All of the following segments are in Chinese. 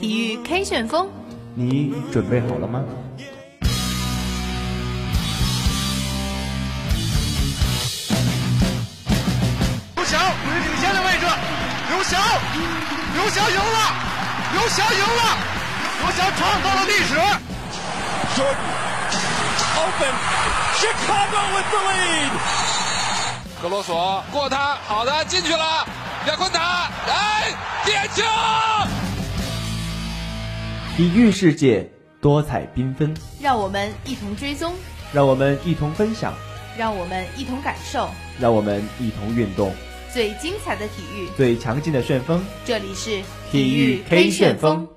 体育 K 旋风，你准备好了吗？刘翔位于领先的位置，刘翔，刘翔赢了，刘翔赢了，刘翔创造了历史。Jordan open Chicago with the lead。格罗索过他，好的进去了，亚昆达，来，点球！体育世界多彩缤纷，让我们一同追踪，让我们一同分享，让我们一同感受，让我们一同运动。最精彩的体育，最强劲的旋风，这里是体育 K 旋风。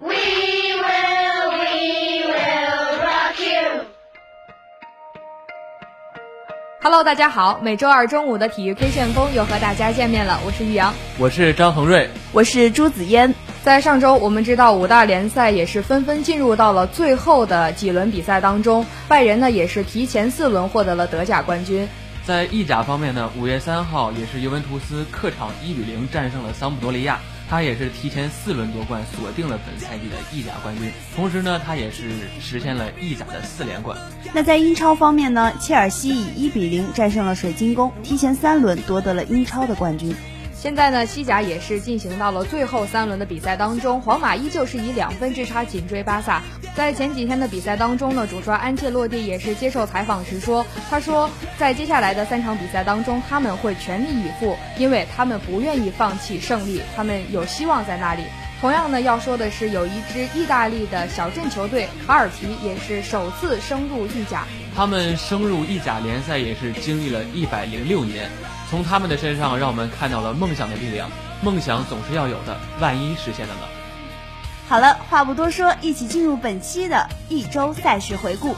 Hello，大家好，每周二中午的体育 K 旋风又和大家见面了，我是玉阳，我是张恒瑞，我是朱子嫣。在上周，我们知道五大联赛也是纷纷进入到了最后的几轮比赛当中，拜仁呢也是提前四轮获得了德甲冠军。在意甲方面呢，五月三号也是尤文图斯客场一比零战胜了桑普多利亚，他也是提前四轮夺冠，锁定了本赛季的意甲冠军。同时呢，他也是实现了意甲的四连冠。那在英超方面呢，切尔西以一比零战胜了水晶宫，提前三轮夺得了英超的冠军。现在呢，西甲也是进行到了最后三轮的比赛当中，皇马依旧是以两分之差紧追巴萨。在前几天的比赛当中呢，主帅安切洛蒂也是接受采访时说，他说在接下来的三场比赛当中，他们会全力以赴，因为他们不愿意放弃胜利，他们有希望在那里。同样呢，要说的是，有一支意大利的小镇球队卡尔皮也是首次升入意甲。他们升入意甲联赛也是经历了一百零六年，从他们的身上让我们看到了梦想的力量。梦想总是要有的，万一实现了呢？好了，话不多说，一起进入本期的一周赛事回顾。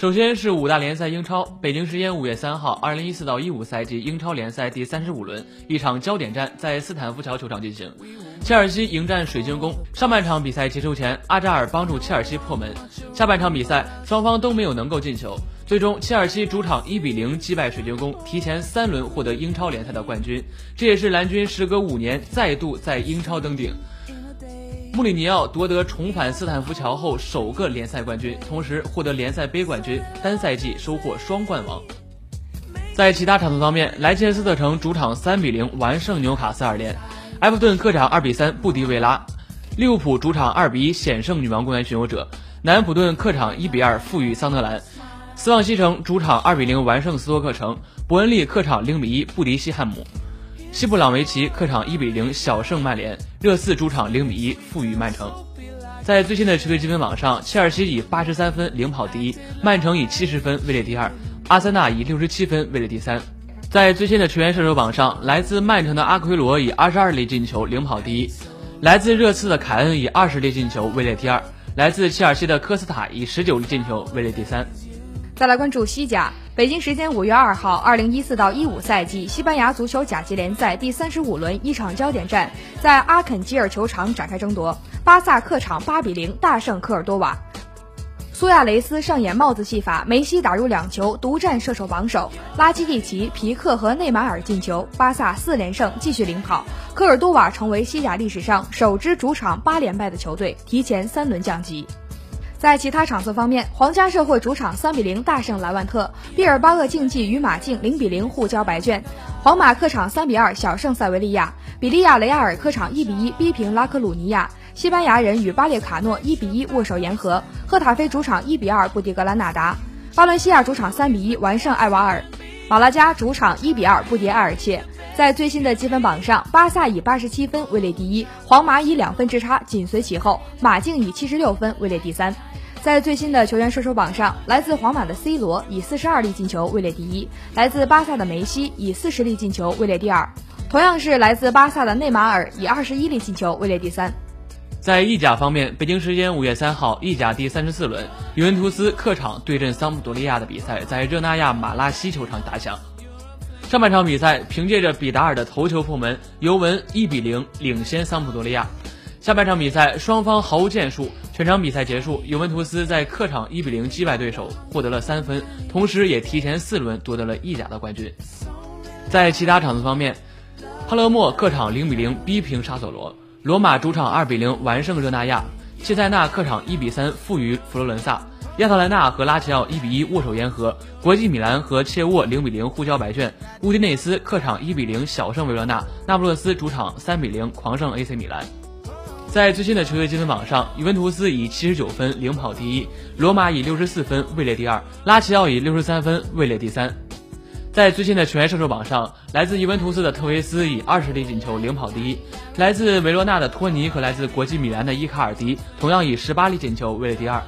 首先是五大联赛英超，北京时间五月三号，二零一四到一五赛季英超联赛第三十五轮，一场焦点战在斯坦福桥球场进行，切尔西迎战水晶宫。上半场比赛结束前，阿扎尔帮助切尔西破门。下半场比赛，双方都没有能够进球，最终切尔西主场一比零击败水晶宫，提前三轮获得英超联赛的冠军。这也是蓝军时隔五年再度在英超登顶。穆里尼奥夺得重返斯坦福桥后首个联赛冠军，同时获得联赛杯冠军，单赛季收获双冠王。在其他场次方面，莱切斯特城主场三比零完胜纽卡斯尔联，埃弗顿客场二比三不敌维拉，利物浦主场二比一险胜女王公园巡游者，南安普顿客场一比二负于桑德兰，斯旺西城主场二比零完胜斯托克城，伯恩利客场零比一不敌西汉姆。西布朗维奇客场一比零小胜曼联，热刺主场零比一负于曼城。在最新的球队积分榜上，切尔西以八十三分领跑第一，曼城以七十分位列第二，阿森纳以六十七分位列第三。在最新的球员射手榜上，来自曼城的阿奎罗以二十二粒进球领跑第一，来自热刺的凯恩以二十粒进球位列第二，来自切尔西的科斯塔以十九粒进球位列第三。再来关注西甲。北京时间五月二号，二零一四到一五赛季西班牙足球甲级联赛第三十五轮一场焦点战在阿肯吉尔球场展开争夺，巴萨客场八比零大胜科尔多瓦，苏亚雷斯上演帽子戏法，梅西打入两球，独占射手榜首，拉基蒂奇、皮克和内马尔进球，巴萨四连胜继续领跑，科尔多瓦成为西甲历史上首支主场八连败的球队，提前三轮降级。在其他场次方面，皇家社会主场三比零大胜莱万特，毕尔巴鄂竞技与马竞零比零互交白卷，皇马客场三比二小胜塞维利亚，比利亚雷亚尔客场一比一逼平拉科鲁尼亚，西班牙人与巴列卡诺一比一握手言和，赫塔菲主场一比二不敌格兰纳达，巴伦西亚主场三比一完胜艾瓦尔，马拉加主场一比二不敌埃尔切。在最新的积分榜上，巴萨以八十七分位列第一，皇马以两分之差紧随其后，马竞以七十六分位列第三。在最新的球员射手榜上，来自皇马的 C 罗以四十二粒进球位列第一，来自巴萨的梅西以四十粒进球位列第二，同样是来自巴萨的内马尔以二十一粒进球位列第三。在意甲方面，北京时间五月三号，意甲第三十四轮，尤文图斯客场对阵桑普多利亚的比赛在热那亚马拉西球场打响。上半场比赛，凭借着比达尔的头球破门，尤文一比零领先桑普多利亚。下半场比赛，双方毫无建树，全场比赛结束，尤文图斯在客场一比零击败对手，获得了三分，同时也提前四轮夺得了意甲的冠军。在其他场次方面，帕勒莫客场零比零逼平沙索罗。罗马主场二比零完胜热那亚，切塞纳客场一比三负于佛罗伦萨，亚特兰大和拉齐奥一比一握手言和，国际米兰和切沃零比零互交白卷，乌迪内斯客场一比零小胜维罗纳，那不勒斯主场三比零狂胜 AC 米兰。在最新的球队积分榜上，尤文图斯以七十九分领跑第一，罗马以六十四分位列第二，拉齐奥以六十三分位列第三。在最新的球员射手榜上，来自尤文图斯的特维斯以二十粒进球领跑第一，来自维罗纳的托尼和来自国际米兰的伊卡尔迪同样以十八粒进球位列第二，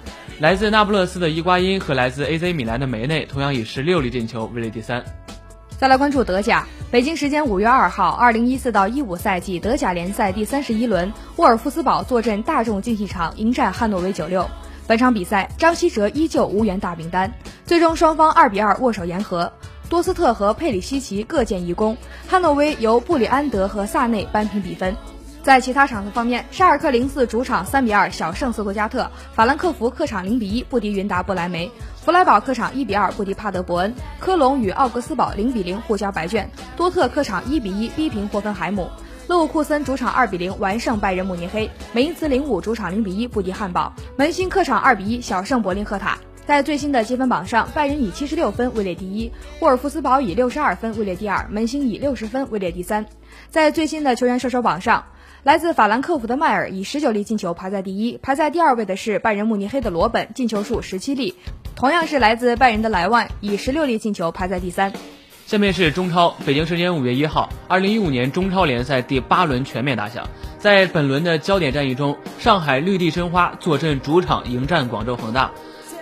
来自那不勒斯的伊瓜因和来自 AC 米兰的梅内同样以十六粒进球位列第三。再来关注德甲，北京时间五月二号，二零一四到一五赛季德甲联赛第三十一轮，沃尔夫斯堡坐镇大众竞技场迎战汉诺威九六。本场比赛，张稀哲依旧无缘大名单，最终双方二比二握手言和。多斯特和佩里西奇各建一功，汉诺威由布里安德和萨内扳平比分。在其他场次方面，沙尔克零四主场三比二小胜斯图加特，法兰克福客场零比一不敌云达不莱梅，弗莱堡客场一比二不敌帕德伯恩，科隆与奥格斯堡零比零互交白卷，多特客场一比一逼平霍芬海姆，勒沃库森主场二比零完胜拜仁慕尼黑，梅因茨零五主场零比一不敌汉堡，门兴客场二比一小胜柏林赫塔。在最新的积分榜上，拜仁以七十六分位列第一，沃尔夫斯堡以六十二分位列第二，门兴以六十分位列第三。在最新的球员射手榜上，来自法兰克福的迈尔以十九粒进球排在第一，排在第二位的是拜仁慕尼黑的罗本，进球数十七粒。同样是来自拜仁的莱万以十六粒进球排在第三。下面是中超，北京时间五月一号，二零一五年中超联赛第八轮全面打响。在本轮的焦点战役中，上海绿地申花坐镇主场迎战广州恒大。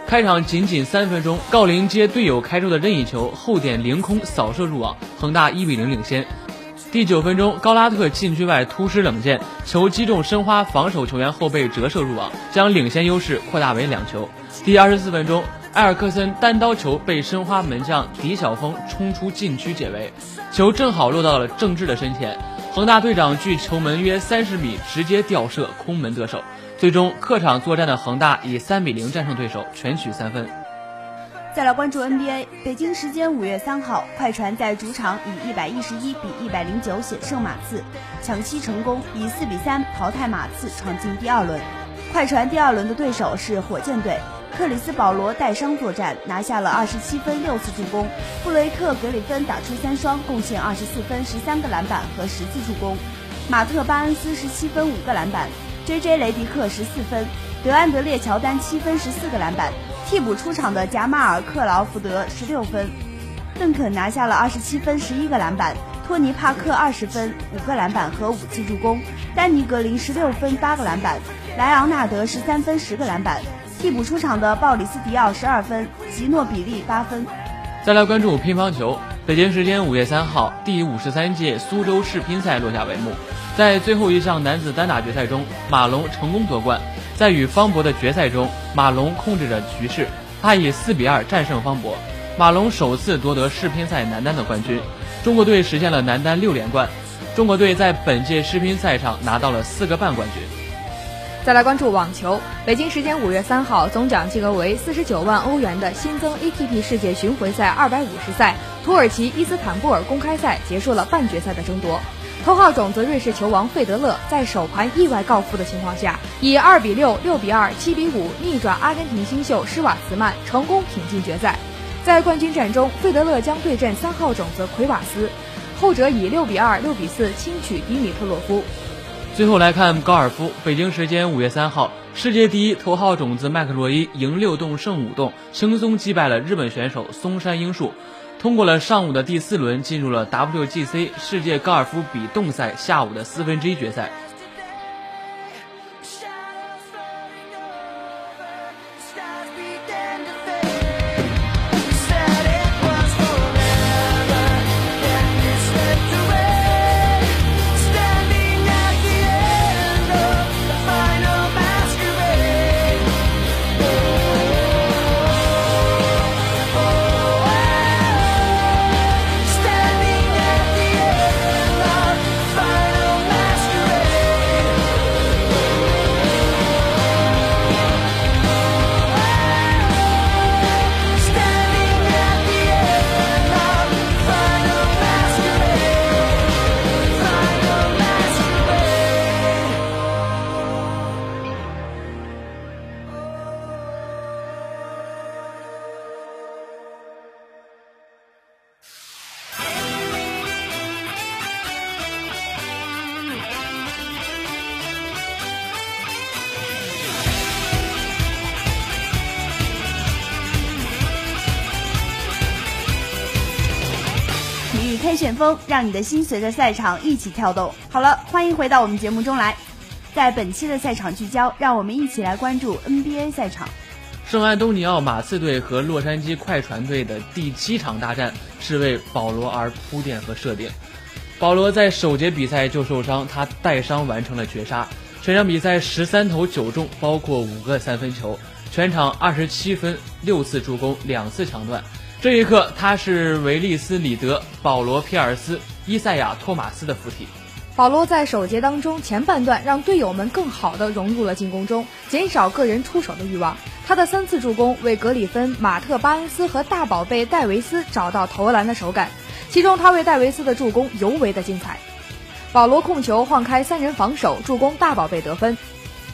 开场仅仅三分钟，郜林接队友开出的任意球后点凌空扫射入网，恒大一比零领先。第九分钟，高拉特禁区外突施冷箭，球击中申花防守球员后背折射入网，将领先优势扩大为两球。第二十四分钟，埃尔克森单刀球被申花门将狄晓峰冲出禁区解围，球正好落到了郑智的身前，恒大队长距球门约三十米直接吊射空门得手。最终，客场作战的恒大以三比零战胜对手，全取三分。再来关注 NBA，北京时间五月三号，快船在主场以一百一十一比一百零九险胜马刺，抢七成功，以四比三淘汰马刺，闯进第二轮。快船第二轮的对手是火箭队，克里斯保罗带伤作战，拿下了二十七分六次助攻，布雷克格里芬打出三双，贡献二十四分十三个篮板和十次助攻，马特巴恩斯十七分五个篮板。J.J. 雷迪克十四分，德安德烈乔丹七分十四个篮板，替补出场的贾马尔克劳福德十六分，邓肯拿下了二十七分十一个篮板，托尼帕克二十分五个篮板和五次助攻，丹尼格林十六分八个篮板，莱昂纳德十三分十个篮板，替补出场的鲍里斯迪奥十二分，吉诺比利八分。再来关注乒乓球，北京时间五月三号，第五十三届苏州世乒赛落下帷幕。在最后一项男子单打决赛中，马龙成功夺冠。在与方博的决赛中，马龙控制着局势，他以四比二战胜方博，马龙首次夺得世乒赛男单的冠军。中国队实现了男单六连冠，中国队在本届世乒赛上拿到了四个半冠军。再来关注网球，北京时间五月三号，总奖金额为四十九万欧元的新增 ATP 世界巡回赛二百五十赛土耳其伊斯坦布尔公开赛结束了半决赛的争夺。头号种子瑞士球王费德勒在首盘意外告负的情况下，以二比六、六比二、七比五逆转阿根廷新秀施瓦茨曼，成功挺进决赛。在冠军战中，费德勒将对阵三号种子奎瓦斯，后者以六比二、六比四轻取迪米特洛夫。最后来看高尔夫，北京时间五月三号，世界第一头号种子麦克罗伊赢六洞胜五洞，轻松击败了日本选手松山英树。通过了上午的第四轮，进入了 WGC 世界高尔夫比动赛下午的四分之一决赛。让你的心随着赛场一起跳动。好了，欢迎回到我们节目中来。在本期的赛场聚焦，让我们一起来关注 NBA 赛场。圣安东尼奥马刺队和洛杉矶快船队的第七场大战是为保罗而铺垫和设定。保罗在首节比赛就受伤，他带伤完成了绝杀。全场比赛十三投九中，包括五个三分球，全场二十七分，六次助攻，两次抢断。这一刻，他是维利斯里德、保罗皮尔斯、伊赛亚托马斯的附体。保罗在首节当中前半段让队友们更好地融入了进攻中，减少个人出手的欲望。他的三次助攻为格里芬、马特巴恩斯和大宝贝戴维斯找到投篮的手感，其中他为戴维斯的助攻尤为的精彩。保罗控球晃开三人防守，助攻大宝贝得分。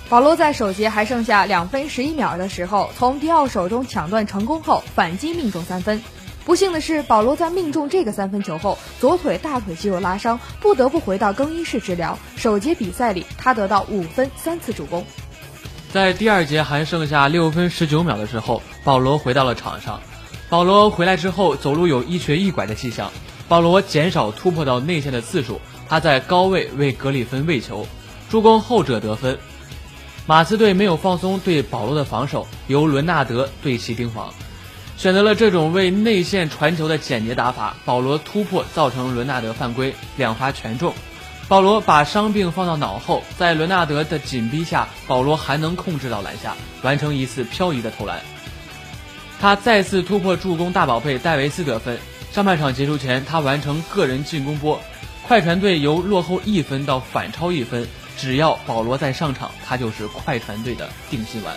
保罗在首节还剩下两分十一秒的时候，从迪奥手中抢断成功后反击命中三分。不幸的是，保罗在命中这个三分球后，左腿大腿肌肉拉伤，不得不回到更衣室治疗。首节比赛里，他得到五分三次助攻。在第二节还剩下六分十九秒的时候，保罗回到了场上。保罗回来之后，走路有一瘸一拐的迹象。保罗减少突破到内线的次数，他在高位为格里芬喂球，助攻后者得分。马刺队没有放松对保罗的防守，由伦纳德对其盯防，选择了这种为内线传球的简洁打法。保罗突破造成伦纳德犯规，两罚全中。保罗把伤病放到脑后，在伦纳德的紧逼下，保罗还能控制到篮下，完成一次漂移的投篮。他再次突破助攻大宝贝戴维斯得分。上半场结束前，他完成个人进攻波，快船队由落后一分到反超一分。只要保罗在上场，他就是快船队的定心丸。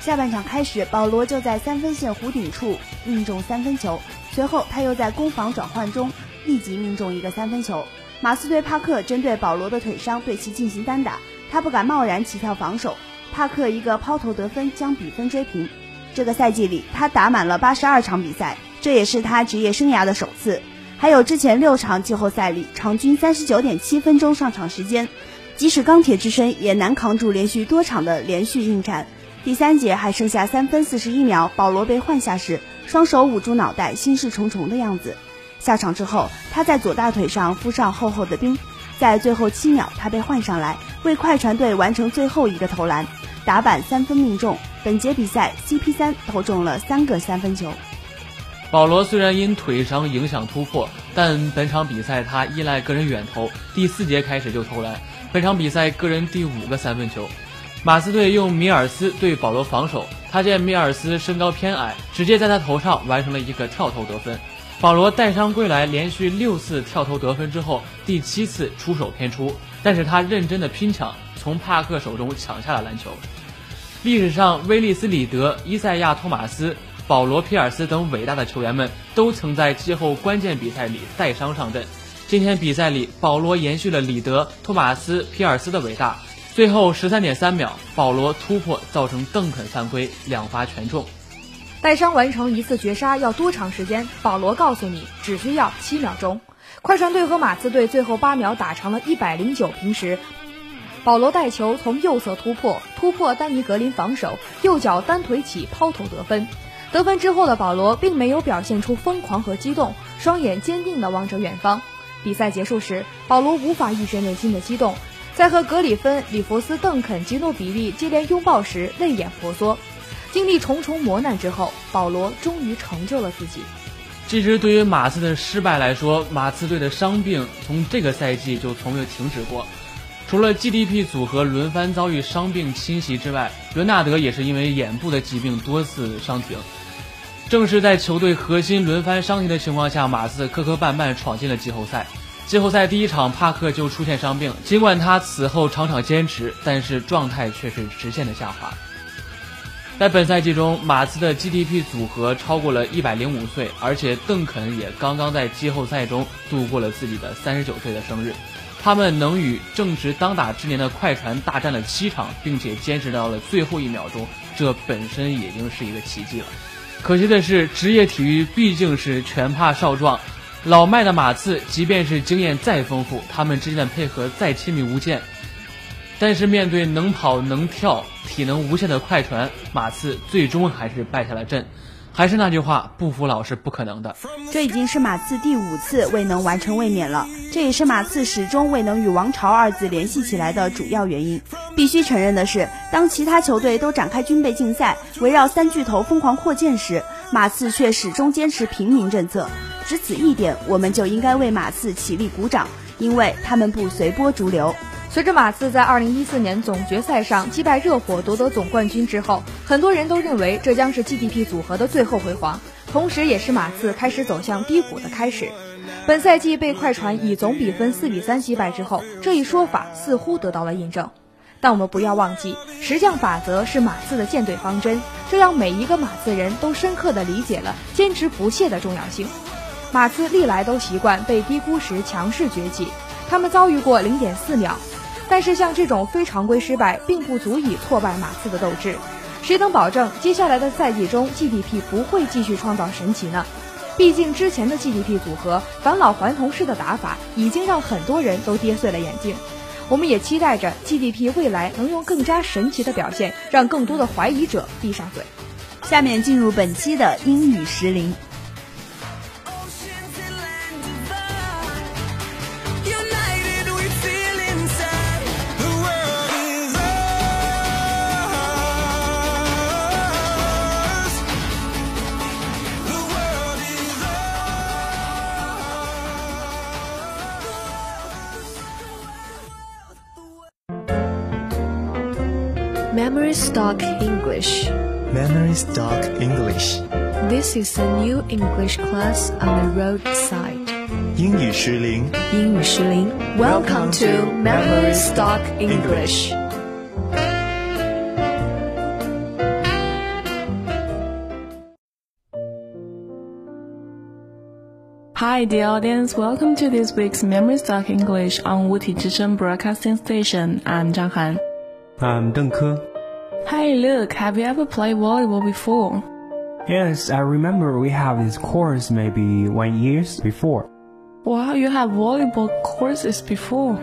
下半场开始，保罗就在三分线弧顶处命中三分球，随后他又在攻防转换中立即命中一个三分球。马刺队帕克针对保罗的腿伤对其进行单打，他不敢贸然起跳防守，帕克一个抛投得分将比分追平。这个赛季里，他打满了八十二场比赛，这也是他职业生涯的首次。还有之前六场季后赛里，场均三十九点七分钟上场时间。即使钢铁之身也难扛住连续多场的连续应战。第三节还剩下三分四十一秒，保罗被换下时，双手捂住脑袋，心事重重的样子。下场之后，他在左大腿上敷上厚厚的冰。在最后七秒，他被换上来，为快船队完成最后一个投篮，打板三分命中。本节比赛，CP 三投中了三个三分球。保罗虽然因腿伤影响突破，但本场比赛他依赖个人远投，第四节开始就投篮。本场比赛个人第五个三分球，马刺队用米尔斯对保罗防守，他见米尔斯身高偏矮，直接在他头上完成了一个跳投得分。保罗带伤归来，连续六次跳投得分之后，第七次出手偏出，但是他认真的拼抢，从帕克手中抢下了篮球。历史上，威利斯里德、伊赛亚托马斯、保罗皮尔斯等伟大的球员们都曾在季后关键比赛里带伤上阵。今天比赛里，保罗延续了里德、托马斯、皮尔斯的伟大。最后十三点三秒，保罗突破造成邓肯犯规，两罚全中。带伤完成一次绝杀要多长时间？保罗告诉你，只需要七秒钟。快船队和马刺队最后八秒打成了一百零九平时，保罗带球从右侧突破，突破丹尼格林防守，右脚单腿起抛投得分。得分之后的保罗并没有表现出疯狂和激动，双眼坚定地望着远方。比赛结束时，保罗无法抑制内心的激动，在和格里芬、里弗斯、邓肯、吉诺比利接连拥抱时，泪眼婆娑。经历重重磨难之后，保罗终于成就了自己。其实，对于马刺的失败来说，马刺队的伤病从这个赛季就从未停止过。除了 GDP 组合轮番遭遇伤病侵袭之外，伦纳德也是因为眼部的疾病多次伤停。正是在球队核心轮番伤停的情况下，马刺磕磕绊绊闯进了季后赛。季后赛第一场，帕克就出现伤病，尽管他此后场场坚持，但是状态却是直线的下滑。在本赛季中，马刺的 GDP 组合超过了一百零五岁，而且邓肯也刚刚在季后赛中度过了自己的三十九岁的生日。他们能与正值当打之年的快船大战了七场，并且坚持到了最后一秒钟，这本身已经是一个奇迹了。可惜的是，职业体育毕竟是拳怕少壮，老迈的马刺即便是经验再丰富，他们之间的配合再亲密无间。但是面对能跑能跳、体能无限的快船，马刺最终还是败下了阵。还是那句话，不服老是不可能的。这已经是马刺第五次未能完成卫冕了，这也是马刺始终未能与“王朝”二字联系起来的主要原因。必须承认的是，当其他球队都展开军备竞赛，围绕三巨头疯狂扩建时，马刺却始终坚持平民政策。只此一点，我们就应该为马刺起立鼓掌，因为他们不随波逐流。随着马刺在2014年总决赛上击败热火夺得总冠军之后，很多人都认为这将是 GDP 组合的最后辉煌，同时也是马刺开始走向低谷的开始。本赛季被快船以总比分4比3击败之后，这一说法似乎得到了印证。但我们不要忘记，十将法则是马刺的舰队方针，这让每一个马刺人都深刻地理解了坚持不懈的重要性。马刺历来都习惯被低估时强势崛起，他们遭遇过0.4秒。但是像这种非常规失败，并不足以挫败马刺的斗志。谁能保证接下来的赛季中 GDP 不会继续创造神奇呢？毕竟之前的 GDP 组合返老还童式的打法，已经让很多人都跌碎了眼镜。我们也期待着 GDP 未来能用更加神奇的表现，让更多的怀疑者闭上嘴。下面进入本期的英语时灵。Memory Stock English. Memory Stock English. This is a new English class on the roadside. 英语时灵。英语时灵。Welcome to Memory Stock English. Hi, dear audience. Welcome to this week's Memory Stock English on Wuti Zhicheng Broadcasting Station. I'm Zhang Han. I'm Deng Ke. Hey, look, have you ever played volleyball before? Yes, I remember we have this course maybe one years before. Wow, you have volleyball courses before?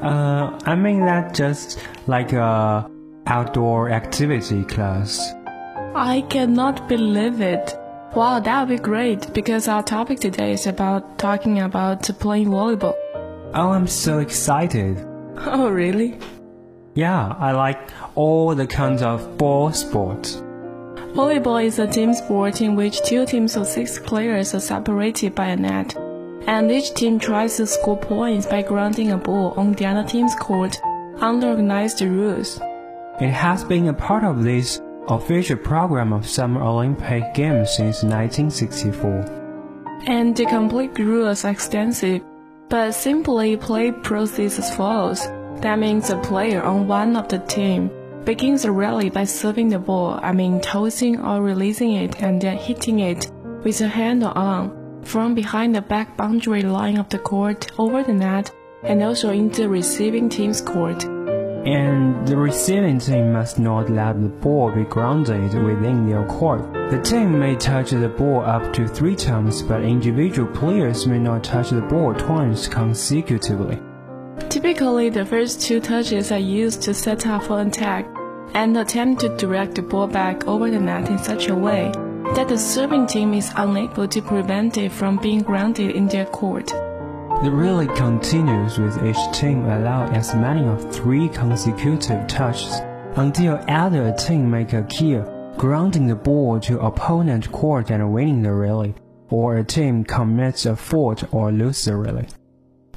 Uh, I mean that just like a outdoor activity class. I cannot believe it. Wow, that would be great because our topic today is about talking about playing volleyball. Oh, I'm so excited. Oh, really? Yeah, I like all the kinds of ball sports. Volleyball is a team sport in which two teams of six players are separated by a net, and each team tries to score points by grounding a ball on the other team's court under organized rules. It has been a part of this official program of Summer Olympic Games since 1964. And the complete rules are extensive, but simply play proceeds as follows. That means a player on one of the team begins a rally by serving the ball, I mean tossing or releasing it and then hitting it with a hand or arm from behind the back boundary line of the court over the net and also into the receiving team's court. And the receiving team must not let the ball be grounded within their court. The team may touch the ball up to three times, but individual players may not touch the ball twice consecutively. Typically, the first two touches are used to set up for an attack and attempt to direct the ball back over the net in such a way that the serving team is unable to prevent it from being grounded in their court. The rally continues with each team allowing as many of three consecutive touches until either a team make a kill, grounding the ball to opponent court and winning the rally, or a team commits a fault or loses the rally.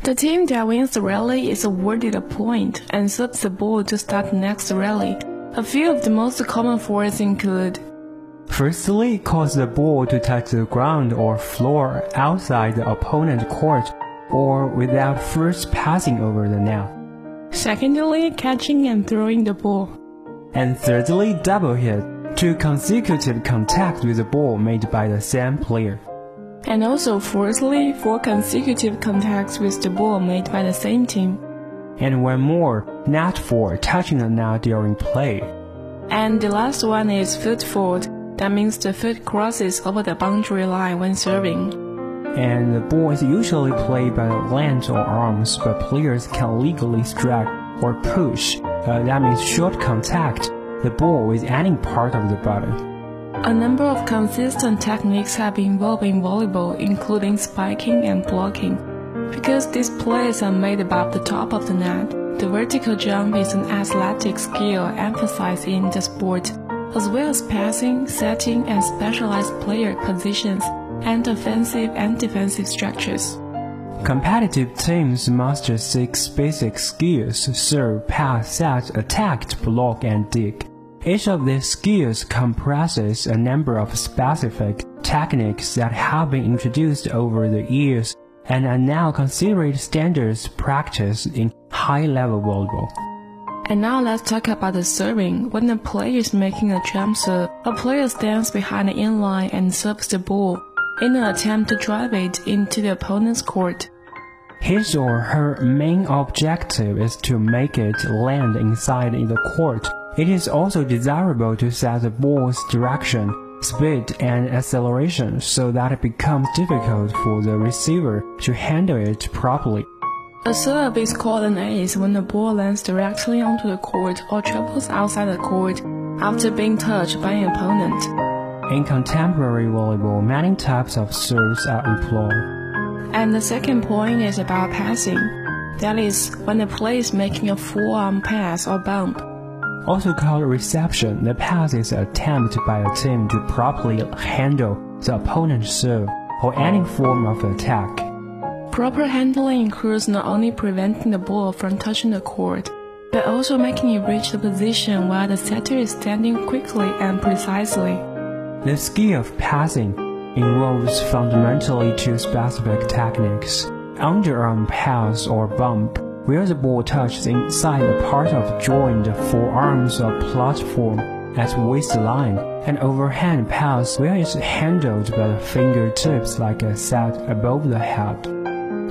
The team that wins the rally is awarded a point and serves the ball to start the next rally. A few of the most common faults include Firstly, cause the ball to touch the ground or floor outside the opponent court or without first passing over the net. Secondly, catching and throwing the ball. And thirdly, double hit, two consecutive contacts with the ball made by the same player. And also fourthly, four consecutive contacts with the ball made by the same team. And one more, not four, touching the net during play. And the last one is foot fault. That means the foot crosses over the boundary line when serving. And the ball is usually played by the hands or arms, but players can legally strike or push. Uh, that means short contact the ball with any part of the body. A number of consistent techniques have been involved in volleyball, including spiking and blocking. Because these plays are made above the top of the net, the vertical jump is an athletic skill emphasized in the sport, as well as passing, setting, and specialized player positions, and offensive and defensive structures. Competitive teams master six basic skills serve, pass, set, attack, block, and dig. Each of these skills comprises a number of specific techniques that have been introduced over the years and are now considered standards practiced in high-level volleyball. And now let's talk about the serving. When a player is making a jump serve, a player stands behind the inline and serves the ball in an attempt to drive it into the opponent's court. His or her main objective is to make it land inside the court. It is also desirable to set the ball's direction, speed, and acceleration so that it becomes difficult for the receiver to handle it properly. A serve is called an ace when the ball lands directly onto the court or travels outside the court after being touched by an opponent. In contemporary volleyball, many types of serves are employed. And the second point is about passing. That is, when the player is making a forearm pass or bump. Also called reception, the pass is an attempt by a team to properly handle the opponent's serve or any form of attack. Proper handling includes not only preventing the ball from touching the court, but also making it reach the position where the setter is standing quickly and precisely. The skill of passing involves fundamentally two specific techniques underarm pass or bump, where the ball touches inside a part of joined forearms or platform at waistline, and overhand pass, where it's handled by the fingertips like a set above the head.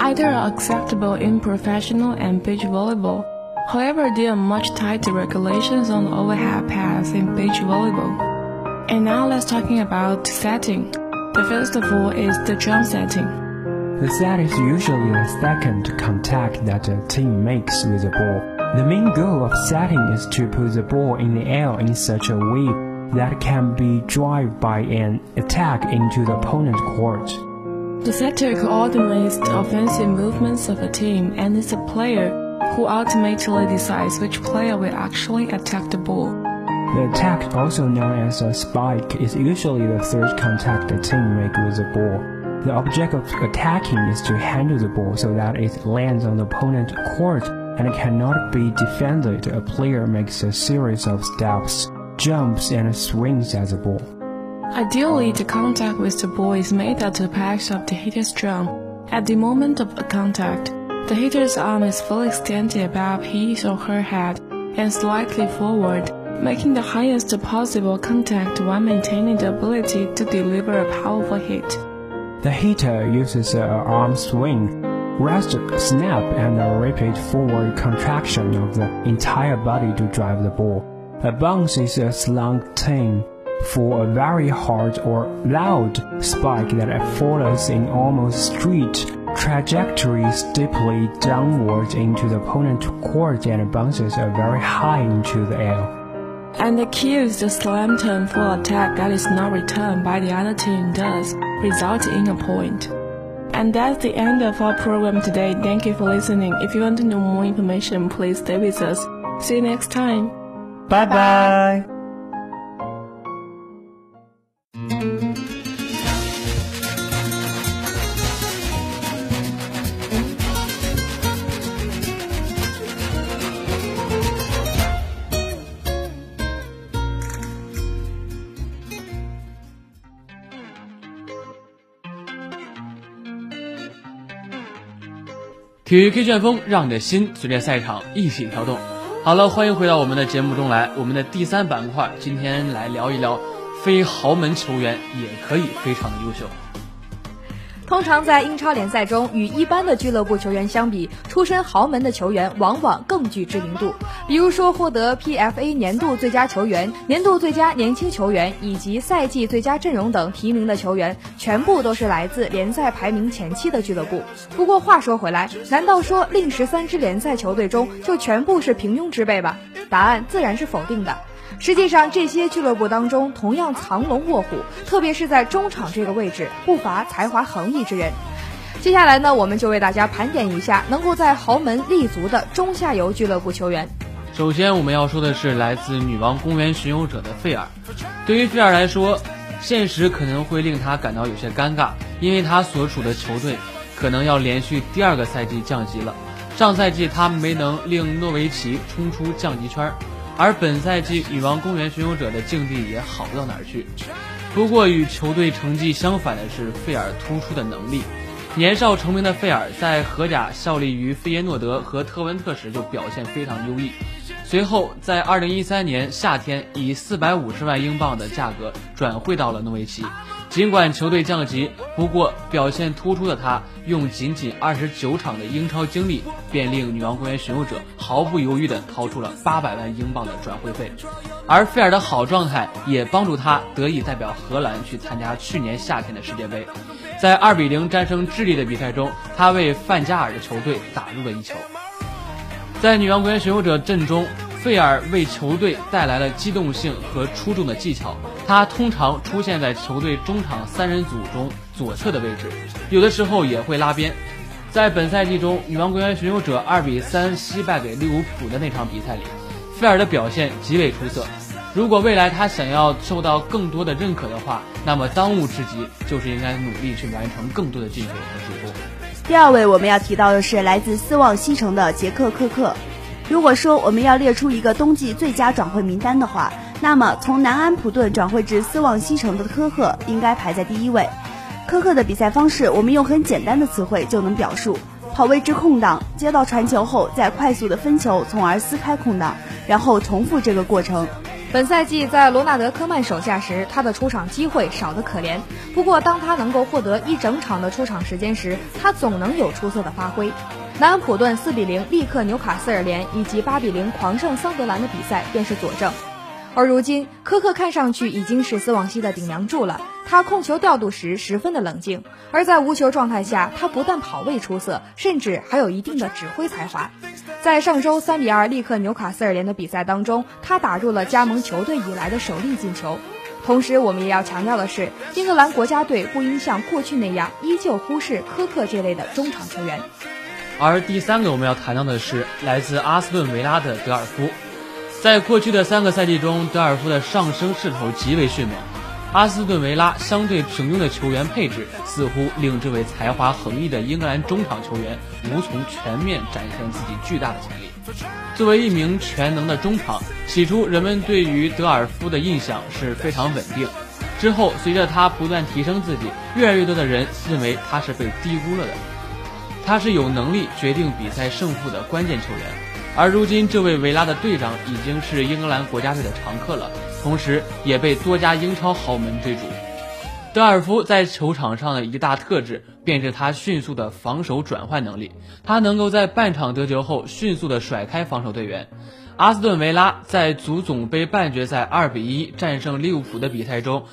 Either are acceptable in professional and beach volleyball. However, there are much tighter regulations on overhead pass in beach volleyball. And now let's talking about setting. The first of all is the jump setting. The set is usually the second contact that a team makes with the ball. The main goal of setting is to put the ball in the air in such a way that can be driven by an attack into the opponent court. The setter coordinates the offensive movements of a team and is a player who ultimately decides which player will actually attack the ball. The attack, also known as a spike, is usually the third contact the team makes with the ball. The object of attacking is to handle the ball so that it lands on the opponent's court and cannot be defended. A player makes a series of steps, jumps, and swings at the ball. Ideally, the contact with the ball is made at the apex of the hitter's drum. At the moment of contact, the hitter's arm is fully extended above his or her head and slightly forward, making the highest possible contact while maintaining the ability to deliver a powerful hit. The hitter uses an arm swing, rest, snap, and a rapid forward contraction of the entire body to drive the ball. A bounce is a slang term for a very hard or loud spike that follows in almost straight trajectory steeply downward into the opponent's court and bounces a very high into the air. And accused the slam turn full attack that is not returned by the other team does, resulting in a point. And that's the end of our program today. Thank you for listening. If you want to know more information, please stay with us. See you next time. Bye bye. 体育 K 旋风，让你的心随着赛场一起跳动。好了，欢迎回到我们的节目中来。我们的第三板块，今天来聊一聊，非豪门球员也可以非常的优秀。通常在英超联赛中，与一般的俱乐部球员相比，出身豪门的球员往往更具知名度。比如说，获得 PFA 年度最佳球员、年度最佳年轻球员以及赛季最佳阵容等提名的球员，全部都是来自联赛排名前七的俱乐部。不过话说回来，难道说另十三支联赛球队中就全部是平庸之辈吧？答案自然是否定的。实际上，这些俱乐部当中同样藏龙卧虎，特别是在中场这个位置，不乏才华横溢之人。接下来呢，我们就为大家盘点一下能够在豪门立足的中下游俱乐部球员。首先，我们要说的是来自女王公园巡游者的费尔。对于费尔来说，现实可能会令他感到有些尴尬，因为他所处的球队可能要连续第二个赛季降级了。上赛季他没能令诺维奇冲出降级圈。而本赛季女王公园巡游者的境地也好不到哪儿去。不过与球队成绩相反的是费尔突出的能力。年少成名的费尔在荷甲效力于费耶诺德和特文特时就表现非常优异。随后在2013年夏天以450万英镑的价格转会到了诺维奇。尽管球队降级，不过表现突出的他，用仅仅二十九场的英超经历，便令女王公园巡游者毫不犹豫地掏出了八百万英镑的转会费。而费尔的好状态也帮助他得以代表荷兰去参加去年夏天的世界杯。在二比零战胜智利的比赛中，他为范加尔的球队打入了一球。在女王公园巡游者阵中。费尔为球队带来了机动性和出众的技巧。他通常出现在球队中场三人组中左侧的位置，有的时候也会拉边。在本赛季中，女王公园巡游者二比三惜败给利物浦的那场比赛里，费尔的表现极为出色。如果未来他想要受到更多的认可的话，那么当务之急就是应该努力去完成更多的进球和助攻。第二位我们要提到的是来自斯旺西城的杰克·克克。如果说我们要列出一个冬季最佳转会名单的话，那么从南安普顿转会至斯旺西城的科赫应该排在第一位。科赫的比赛方式，我们用很简单的词汇就能表述：跑位至空档，接到传球后再快速的分球，从而撕开空档，然后重复这个过程。本赛季在罗纳德科曼手下时，他的出场机会少得可怜。不过，当他能够获得一整场的出场时间时，他总能有出色的发挥。南安普顿四比零力克纽卡斯尔联，以及八比零狂胜桑德兰的比赛便是佐证。而如今，科克看上去已经是斯旺西的顶梁柱了。他控球调度时十分的冷静，而在无球状态下，他不但跑位出色，甚至还有一定的指挥才华。在上周三比二力克纽卡斯尔联的比赛当中，他打入了加盟球队以来的首粒进球。同时，我们也要强调的是，英格兰国家队不应像过去那样依旧忽视科克这类的中场球员。而第三个我们要谈到的是来自阿斯顿维拉的德尔夫，在过去的三个赛季中，德尔夫的上升势头极为迅猛。阿斯顿维拉相对平庸的球员配置，似乎令这位才华横溢的英格兰中场球员无从全面展现自己巨大的潜力。作为一名全能的中场，起初人们对于德尔夫的印象是非常稳定，之后随着他不断提升自己，越来越多的人认为他是被低估了的。他是有能力决定比赛胜负的关键球员，而如今这位维拉的队长已经是英格兰国家队的常客了，同时也被多家英超豪门追逐。德尔夫在球场上的一大特质便是他迅速的防守转换能力，他能够在半场得球后迅速的甩开防守队员。阿斯顿维拉在足总杯半决赛2比1战胜利物浦的比赛中。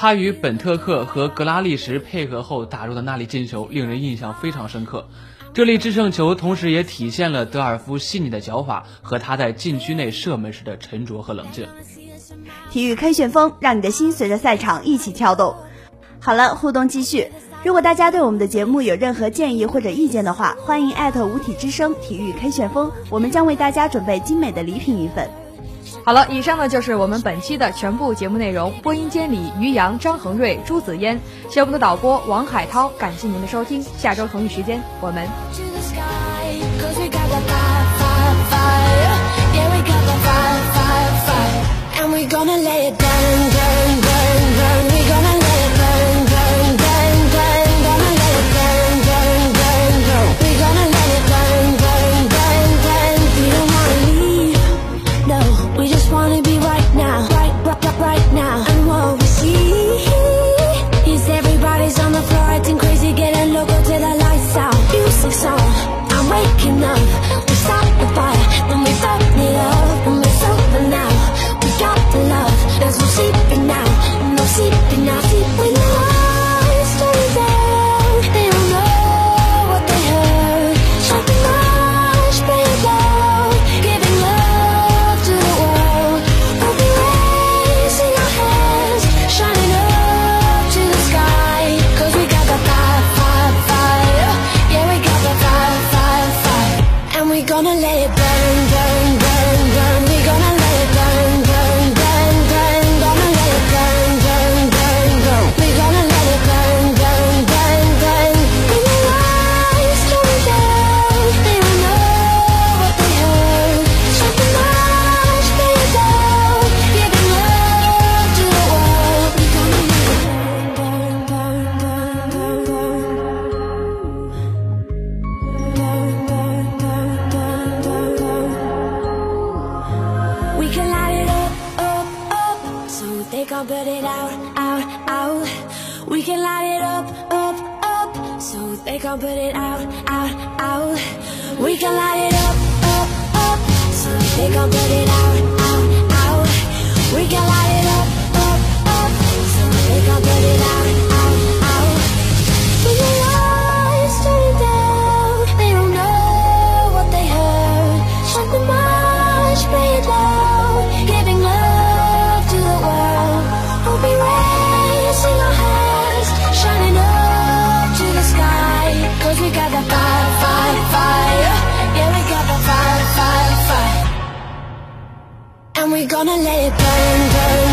他与本特克和格拉利什配合后打入的那粒进球，令人印象非常深刻。这粒制胜球同时也体现了德尔夫细腻的脚法和他在禁区内射门时的沉着和冷静。体育 K 旋风，让你的心随着赛场一起跳动。好了，互动继续。如果大家对我们的节目有任何建议或者意见的话，欢迎艾特五体之声体育 K 旋风，我们将为大家准备精美的礼品一份。好了，以上呢就是我们本期的全部节目内容。播音间里，于洋、张恒瑞、朱子嫣，节目的导播王海涛，感谢您的收听。下周同一时间，我们。gonna let it go. Gonna let it burn, burn